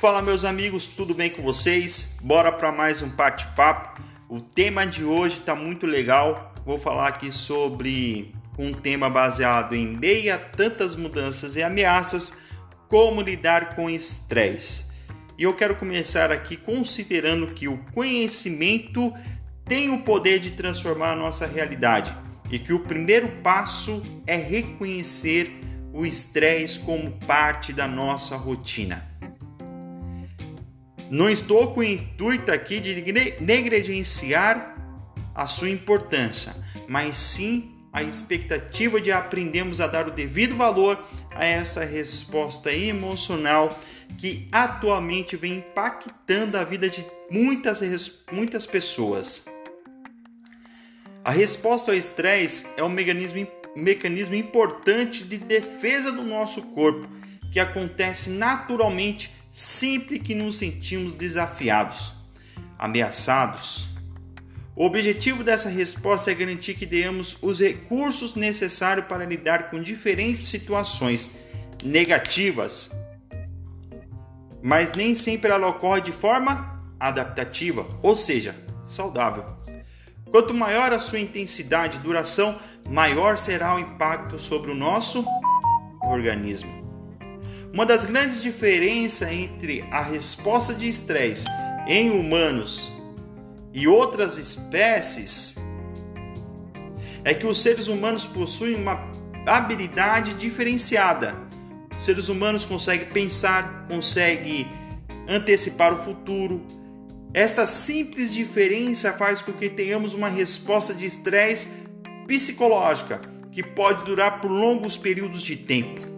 Fala meus amigos, tudo bem com vocês? Bora para mais um bate-papo. O tema de hoje está muito legal. Vou falar aqui sobre um tema baseado em meia tantas mudanças e ameaças, como lidar com estresse. E eu quero começar aqui considerando que o conhecimento tem o poder de transformar a nossa realidade e que o primeiro passo é reconhecer o estresse como parte da nossa rotina. Não estou com o intuito aqui de negligenciar a sua importância, mas sim a expectativa de aprendermos a dar o devido valor a essa resposta emocional que atualmente vem impactando a vida de muitas, muitas pessoas. A resposta ao estresse é um mecanismo, mecanismo importante de defesa do nosso corpo que acontece naturalmente sempre que nos sentimos desafiados, ameaçados. O objetivo dessa resposta é garantir que demos os recursos necessários para lidar com diferentes situações negativas, mas nem sempre ela ocorre de forma adaptativa, ou seja, saudável. Quanto maior a sua intensidade e duração, maior será o impacto sobre o nosso organismo. Uma das grandes diferenças entre a resposta de estresse em humanos e outras espécies é que os seres humanos possuem uma habilidade diferenciada. Os seres humanos conseguem pensar, conseguem antecipar o futuro, esta simples diferença faz com que tenhamos uma resposta de estresse psicológica que pode durar por longos períodos de tempo.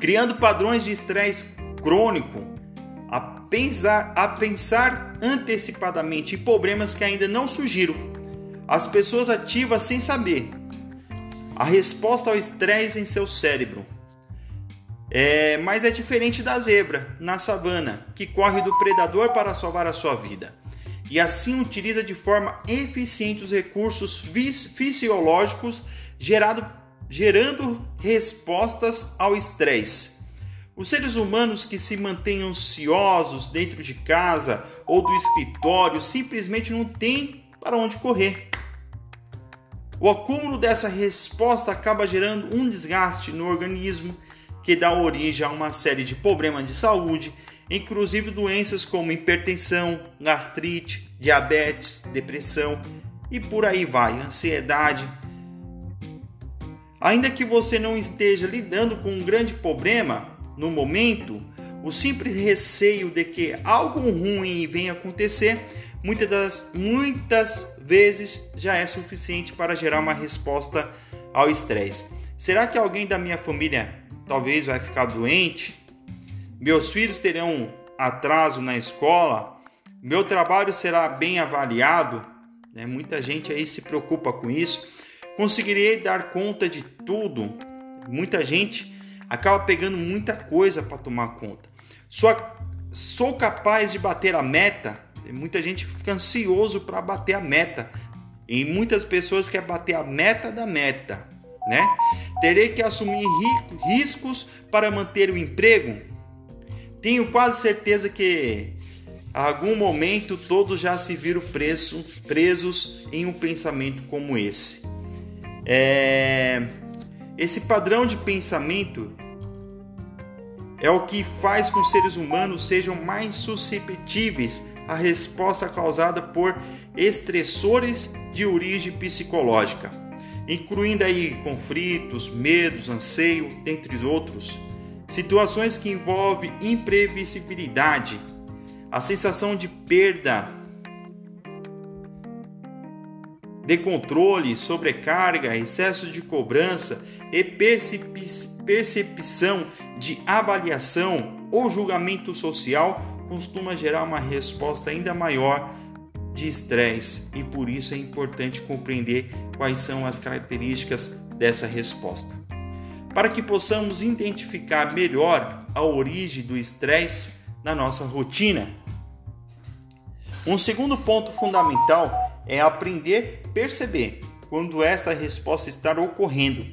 Criando padrões de estresse crônico, a pensar, a pensar antecipadamente em problemas que ainda não surgiram. As pessoas ativas sem saber a resposta ao estresse em seu cérebro é, mas é diferente da zebra na savana, que corre do predador para salvar a sua vida. E assim utiliza de forma eficiente os recursos fisiológicos gerado, gerando respostas ao estresse. Os seres humanos que se mantêm ansiosos dentro de casa ou do escritório simplesmente não têm para onde correr. O acúmulo dessa resposta acaba gerando um desgaste no organismo que dá origem a uma série de problemas de saúde, inclusive doenças como hipertensão, gastrite, diabetes, depressão e por aí vai, ansiedade. Ainda que você não esteja lidando com um grande problema no momento, o simples receio de que algo ruim venha acontecer muitas, das, muitas vezes já é suficiente para gerar uma resposta ao estresse. Será que alguém da minha família talvez vai ficar doente, meus filhos terão atraso na escola, meu trabalho será bem avaliado, né? muita gente aí se preocupa com isso, conseguirei dar conta de tudo, muita gente acaba pegando muita coisa para tomar conta. Sou, sou capaz de bater a meta, muita gente fica ansioso para bater a meta, e muitas pessoas querem bater a meta da meta né? Terei que assumir riscos para manter o emprego? Tenho quase certeza que a algum momento todos já se viram preso, presos em um pensamento como esse. É... Esse padrão de pensamento é o que faz com que os seres humanos sejam mais suscetíveis à resposta causada por estressores de origem psicológica incluindo aí conflitos, medos, anseio, dentre outros, situações que envolvem imprevisibilidade, a sensação de perda, de controle, sobrecarga, excesso de cobrança e percepção de avaliação ou julgamento social costuma gerar uma resposta ainda maior de estresse e por isso é importante compreender quais são as características dessa resposta. Para que possamos identificar melhor a origem do estresse na nossa rotina. Um segundo ponto fundamental é aprender a perceber quando esta resposta está ocorrendo.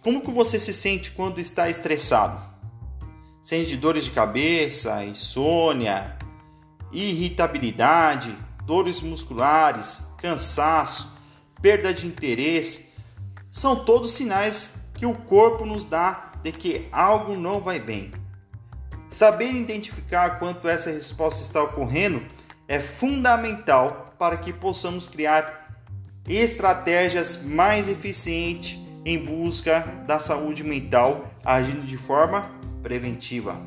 Como que você se sente quando está estressado? Sente dores de cabeça, insônia, irritabilidade, dores musculares, cansaço, perda de interesse, são todos sinais que o corpo nos dá de que algo não vai bem. Saber identificar quanto essa resposta está ocorrendo é fundamental para que possamos criar estratégias mais eficientes em busca da saúde mental, agindo de forma preventiva.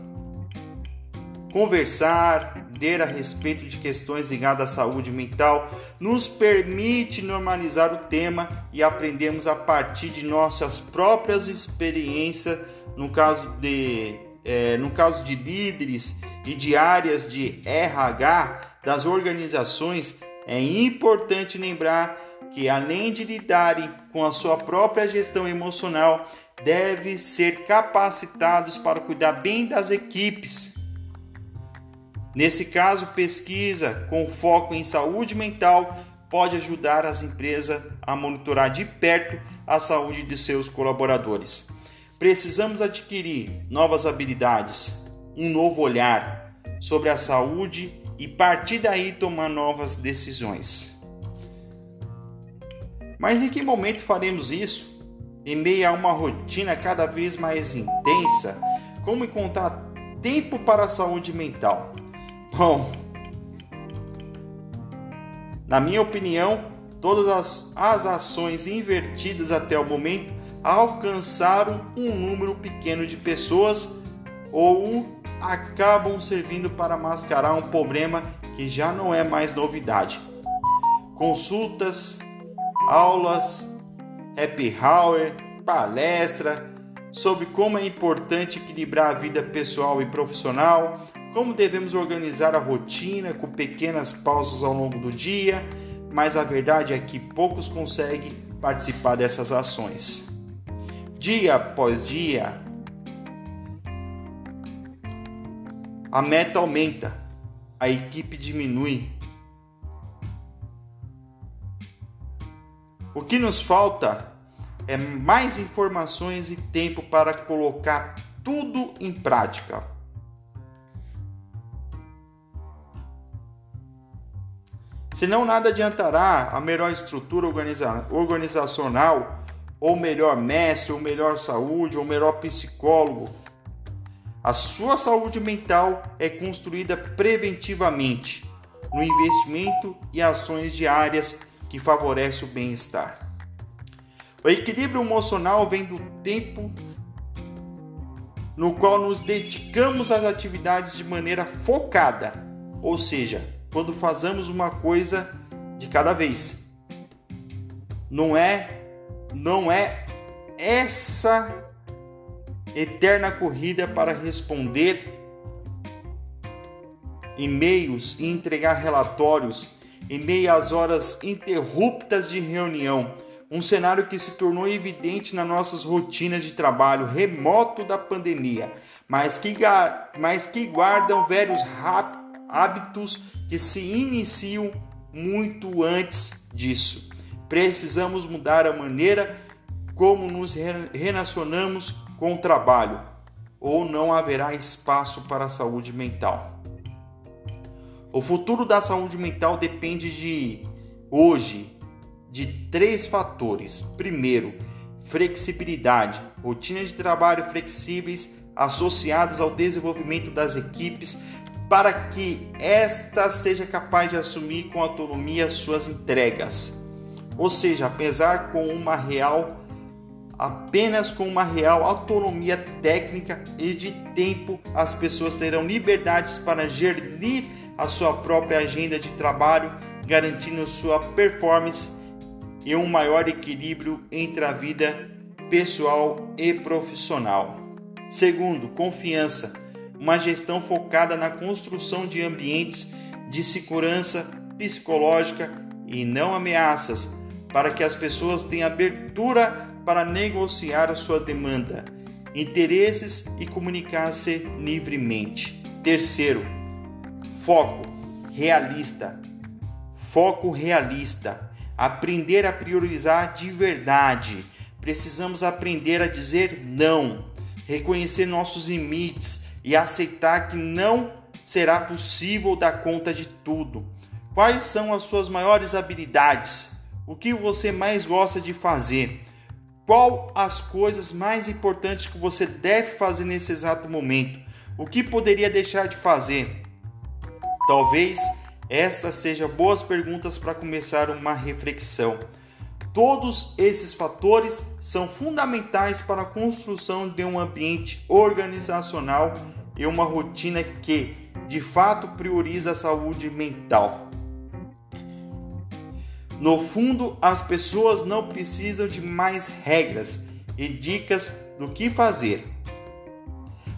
Conversar, ler a respeito de questões ligadas à saúde mental nos permite normalizar o tema e aprendemos a partir de nossas próprias experiências, no caso de, é, no caso de líderes e de áreas de RH das organizações, é importante lembrar que além de lidarem com a sua própria gestão emocional, devem ser capacitados para cuidar bem das equipes Nesse caso, pesquisa com foco em saúde mental pode ajudar as empresas a monitorar de perto a saúde de seus colaboradores. Precisamos adquirir novas habilidades, um novo olhar sobre a saúde e partir daí tomar novas decisões. Mas em que momento faremos isso? Em meio a uma rotina cada vez mais intensa, como encontrar tempo para a saúde mental? Bom, na minha opinião, todas as, as ações invertidas até o momento alcançaram um número pequeno de pessoas ou acabam servindo para mascarar um problema que já não é mais novidade. Consultas, aulas, happy hour, palestra sobre como é importante equilibrar a vida pessoal e profissional, como devemos organizar a rotina com pequenas pausas ao longo do dia, mas a verdade é que poucos conseguem participar dessas ações. Dia após dia, a meta aumenta, a equipe diminui. O que nos falta é mais informações e tempo para colocar tudo em prática. Senão nada adiantará a melhor estrutura organiza organizacional, ou melhor mestre, ou melhor saúde, ou melhor psicólogo. A sua saúde mental é construída preventivamente no investimento e ações diárias que favorecem o bem-estar. O equilíbrio emocional vem do tempo no qual nos dedicamos às atividades de maneira focada, ou seja, quando fazemos uma coisa de cada vez. Não é não é essa eterna corrida para responder e-mails e entregar relatórios em meio às horas interruptas de reunião, um cenário que se tornou evidente nas nossas rotinas de trabalho remoto da pandemia, mas que, mas que guardam velhos hábitos que se iniciam muito antes disso. Precisamos mudar a maneira como nos relacionamos com o trabalho, ou não haverá espaço para a saúde mental. O futuro da saúde mental depende de hoje de três fatores. Primeiro, flexibilidade, rotina de trabalho flexíveis associadas ao desenvolvimento das equipes para que esta seja capaz de assumir com autonomia suas entregas. Ou seja, apesar com uma real apenas com uma real autonomia técnica e de tempo, as pessoas terão liberdades para gerir a sua própria agenda de trabalho, garantindo sua performance e um maior equilíbrio entre a vida pessoal e profissional. Segundo, confiança uma gestão focada na construção de ambientes de segurança psicológica e não ameaças, para que as pessoas tenham abertura para negociar sua demanda, interesses e comunicar-se livremente. Terceiro, foco realista. Foco realista. Aprender a priorizar de verdade precisamos aprender a dizer não, reconhecer nossos limites e aceitar que não será possível dar conta de tudo. Quais são as suas maiores habilidades? O que você mais gosta de fazer? Qual as coisas mais importantes que você deve fazer nesse exato momento? O que poderia deixar de fazer? Talvez estas sejam boas perguntas para começar uma reflexão. Todos esses fatores são fundamentais para a construção de um ambiente organizacional e uma rotina que, de fato, prioriza a saúde mental. No fundo, as pessoas não precisam de mais regras e dicas do que fazer,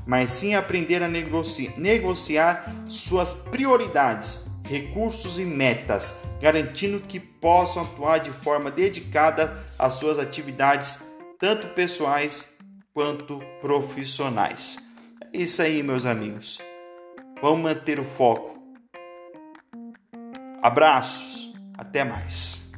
mas sim aprender a negoci negociar suas prioridades, recursos e metas, garantindo que possam atuar de forma dedicada às suas atividades, tanto pessoais quanto profissionais. É isso aí, meus amigos. Vamos manter o foco. Abraços. Até mais.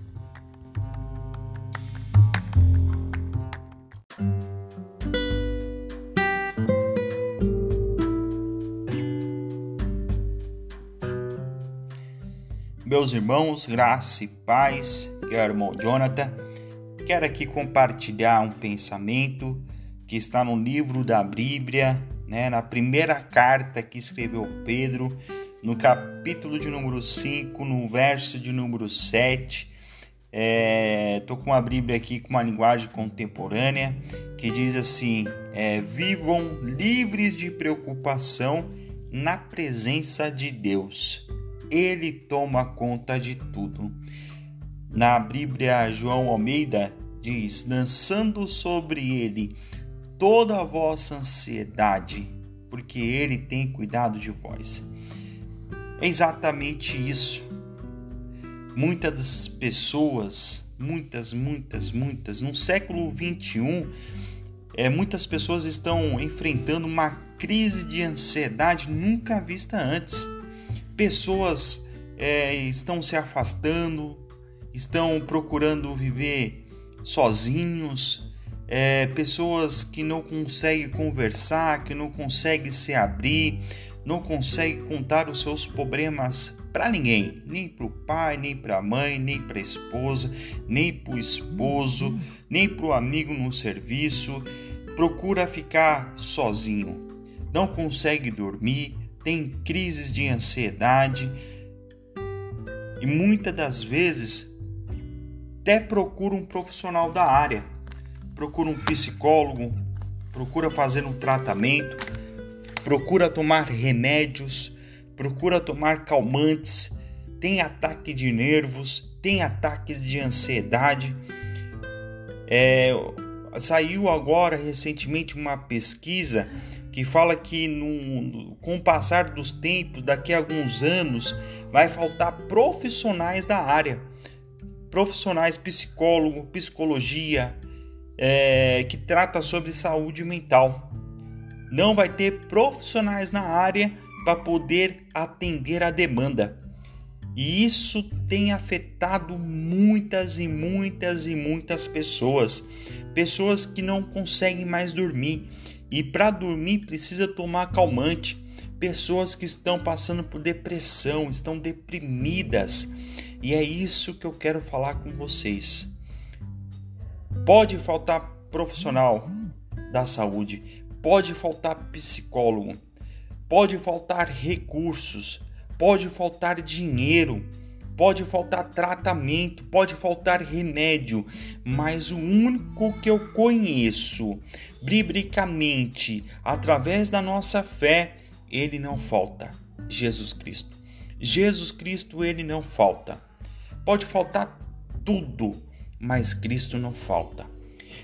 Meus irmãos, graça e paz, que é o irmão Jonathan, quero aqui compartilhar um pensamento que está no livro da Bíblia, né, na primeira carta que escreveu Pedro, no capítulo de número 5, no verso de número 7. Estou é, com a Bíblia aqui com uma linguagem contemporânea que diz assim: é, Vivam livres de preocupação na presença de Deus. Ele toma conta de tudo. Na Bíblia, João Almeida diz: Dançando sobre ele toda a vossa ansiedade, porque ele tem cuidado de vós. É exatamente isso. Muitas pessoas, muitas, muitas, muitas, no século 21, é, muitas pessoas estão enfrentando uma crise de ansiedade nunca vista antes. Pessoas é, estão se afastando, estão procurando viver sozinhos, é, pessoas que não conseguem conversar, que não conseguem se abrir, não consegue contar os seus problemas para ninguém, nem para o pai, nem para a mãe, nem para a esposa, nem para o esposo, nem para o amigo no serviço. Procura ficar sozinho, não consegue dormir, tem crises de ansiedade. E muitas das vezes até procura um profissional da área, procura um psicólogo, procura fazer um tratamento procura tomar remédios, procura tomar calmantes, tem ataque de nervos, tem ataques de ansiedade. É, saiu agora recentemente uma pesquisa que fala que no, com o passar dos tempos, daqui a alguns anos, vai faltar profissionais da área, profissionais psicólogo, psicologia, é, que trata sobre saúde mental não vai ter profissionais na área para poder atender a demanda. E isso tem afetado muitas e muitas e muitas pessoas, pessoas que não conseguem mais dormir e para dormir precisa tomar calmante, pessoas que estão passando por depressão, estão deprimidas. E é isso que eu quero falar com vocês. Pode faltar profissional da saúde, pode faltar psicólogo, pode faltar recursos, pode faltar dinheiro, pode faltar tratamento, pode faltar remédio, mas o único que eu conheço, biblicamente, através da nossa fé, ele não falta. Jesus Cristo. Jesus Cristo, ele não falta. Pode faltar tudo, mas Cristo não falta.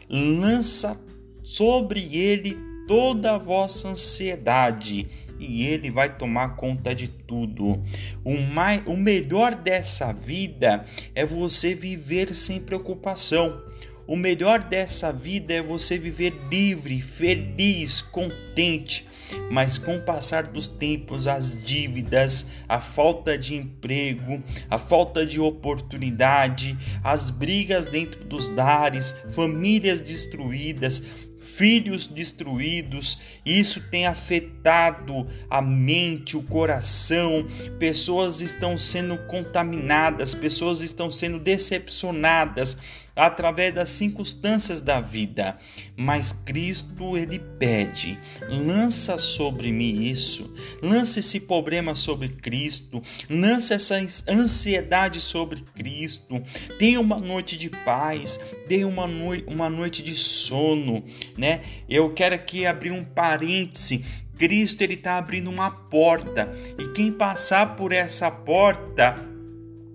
Lança sobre ele toda a vossa ansiedade e ele vai tomar conta de tudo. O, mais, o melhor dessa vida é você viver sem preocupação. O melhor dessa vida é você viver livre, feliz, contente. mas com o passar dos tempos, as dívidas, a falta de emprego, a falta de oportunidade, as brigas dentro dos lares, famílias destruídas, filhos destruídos, isso tem afetado a mente, o coração, pessoas estão sendo contaminadas, pessoas estão sendo decepcionadas através das circunstâncias da vida. Mas Cristo ele pede: lança sobre mim isso, lança esse problema sobre Cristo, lança essa ansiedade sobre Cristo. Tenha uma noite de paz, dê uma, uma noite de sono, né? Eu quero aqui abrir um parêntese Cristo ele está abrindo uma porta e quem passar por essa porta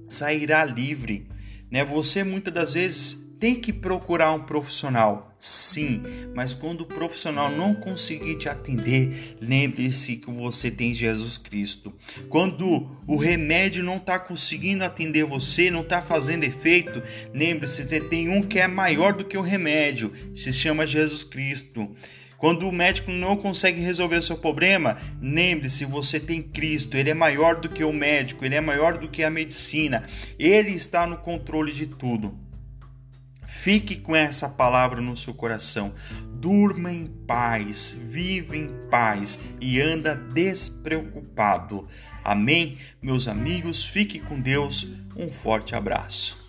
sairá livre. Né? Você muitas das vezes tem que procurar um profissional, sim, mas quando o profissional não conseguir te atender, lembre-se que você tem Jesus Cristo. Quando o remédio não está conseguindo atender você, não está fazendo efeito, lembre-se, você tem um que é maior do que o remédio, se chama Jesus Cristo. Quando o médico não consegue resolver o seu problema, lembre-se, você tem Cristo, ele é maior do que o médico, ele é maior do que a medicina, ele está no controle de tudo. Fique com essa palavra no seu coração. Durma em paz, vive em paz e anda despreocupado. Amém? Meus amigos, fique com Deus. Um forte abraço.